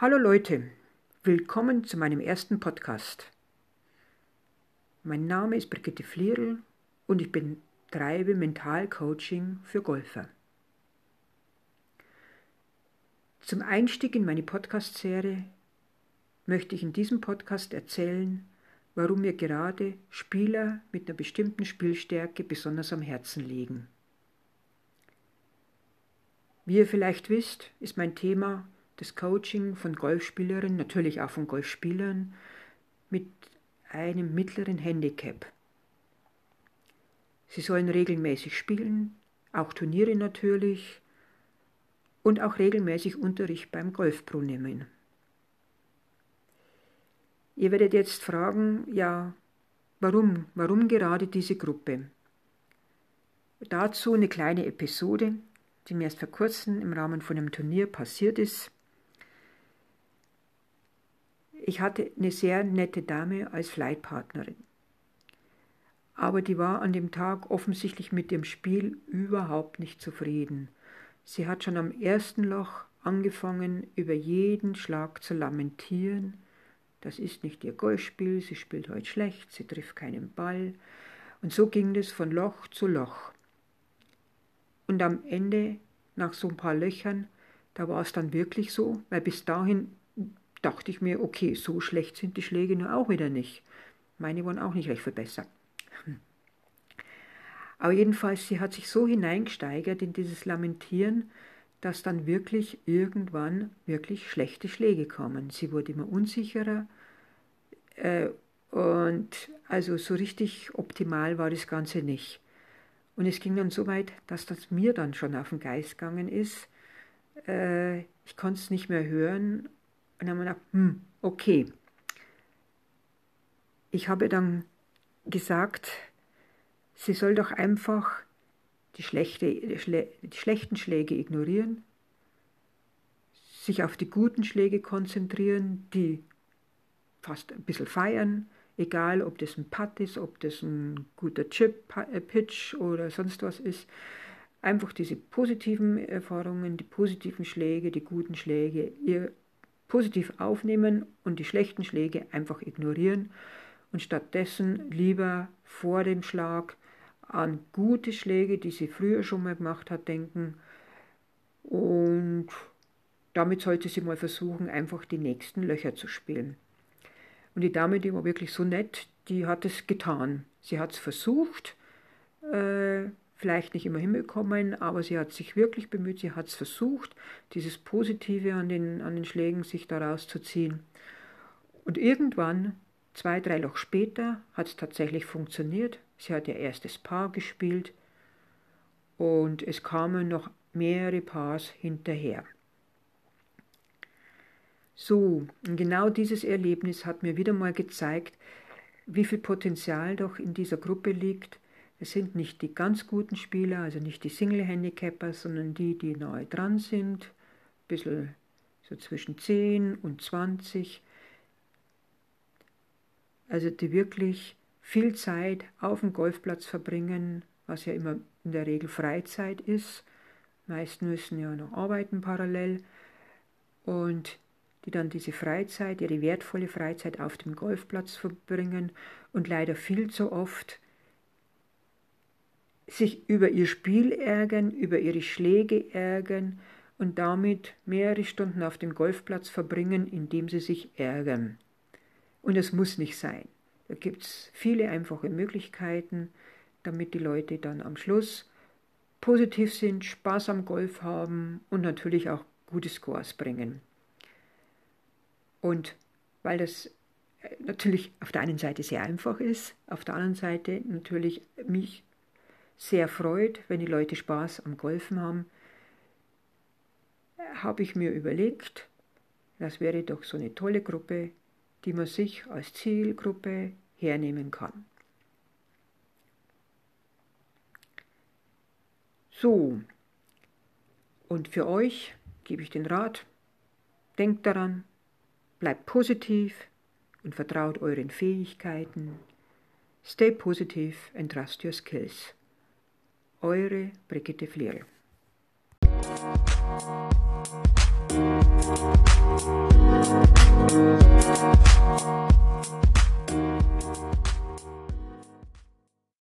Hallo Leute, willkommen zu meinem ersten Podcast. Mein Name ist Brigitte Flierl und ich betreibe Mentalcoaching für Golfer. Zum Einstieg in meine Podcast-Serie möchte ich in diesem Podcast erzählen, warum mir gerade Spieler mit einer bestimmten Spielstärke besonders am Herzen liegen. Wie ihr vielleicht wisst, ist mein Thema das Coaching von Golfspielerinnen, natürlich auch von Golfspielern, mit einem mittleren Handicap. Sie sollen regelmäßig spielen, auch Turniere natürlich und auch regelmäßig Unterricht beim Golfpro nehmen. Ihr werdet jetzt fragen, ja, warum, warum gerade diese Gruppe? Dazu eine kleine Episode, die mir erst vor kurzem im Rahmen von einem Turnier passiert ist. Ich hatte eine sehr nette Dame als Flightpartnerin. Aber die war an dem Tag offensichtlich mit dem Spiel überhaupt nicht zufrieden. Sie hat schon am ersten Loch angefangen, über jeden Schlag zu lamentieren. Das ist nicht ihr Golfspiel, sie spielt heute schlecht, sie trifft keinen Ball. Und so ging es von Loch zu Loch. Und am Ende, nach so ein paar Löchern, da war es dann wirklich so, weil bis dahin dachte ich mir, okay, so schlecht sind die Schläge nur auch wieder nicht. Meine waren auch nicht recht viel besser. Hm. Aber jedenfalls, sie hat sich so hineingesteigert in dieses Lamentieren, dass dann wirklich irgendwann wirklich schlechte Schläge kommen. Sie wurde immer unsicherer äh, und also so richtig optimal war das Ganze nicht. Und es ging dann so weit, dass das mir dann schon auf den Geist gegangen ist. Äh, ich konnte es nicht mehr hören und dann haben wir gedacht, hm, okay. Ich habe dann gesagt, sie soll doch einfach die, schlechte, die, Schle die schlechten Schläge ignorieren, sich auf die guten Schläge konzentrieren, die fast ein bisschen feiern, egal ob das ein Putt ist, ob das ein guter Chip-Pitch äh, oder sonst was ist. Einfach diese positiven Erfahrungen, die positiven Schläge, die guten Schläge, ihr positiv aufnehmen und die schlechten Schläge einfach ignorieren und stattdessen lieber vor dem Schlag an gute Schläge, die sie früher schon mal gemacht hat, denken. Und damit sollte sie mal versuchen, einfach die nächsten Löcher zu spielen. Und die Dame, die war wirklich so nett, die hat es getan. Sie hat es versucht, äh, vielleicht nicht immer hinbekommen, aber sie hat sich wirklich bemüht, sie hat es versucht, dieses Positive an den, an den Schlägen sich daraus zu ziehen. Und irgendwann, zwei, drei Loch später, hat es tatsächlich funktioniert. Sie hat ihr erstes Paar gespielt und es kamen noch mehrere Paars hinterher. So, genau dieses Erlebnis hat mir wieder mal gezeigt, wie viel Potenzial doch in dieser Gruppe liegt, es sind nicht die ganz guten Spieler, also nicht die Single-Handicapper, sondern die, die nahe dran sind, ein bisschen so zwischen 10 und 20. Also die wirklich viel Zeit auf dem Golfplatz verbringen, was ja immer in der Regel Freizeit ist. meisten müssen ja noch arbeiten parallel. Und die dann diese Freizeit, ihre wertvolle Freizeit auf dem Golfplatz verbringen und leider viel zu oft sich über ihr Spiel ärgern, über ihre Schläge ärgern und damit mehrere Stunden auf dem Golfplatz verbringen, indem sie sich ärgern. Und es muss nicht sein. Da gibt es viele einfache Möglichkeiten, damit die Leute dann am Schluss positiv sind, Spaß am Golf haben und natürlich auch gute Scores bringen. Und weil das äh, natürlich auf der einen Seite sehr einfach ist, auf der anderen Seite natürlich mich sehr freut, wenn die Leute Spaß am Golfen haben, habe ich mir überlegt, das wäre doch so eine tolle Gruppe, die man sich als Zielgruppe hernehmen kann. So, und für euch gebe ich den Rat, denkt daran, bleibt positiv und vertraut euren Fähigkeiten. Stay positive and trust your skills. Eure Brigitte Flierl.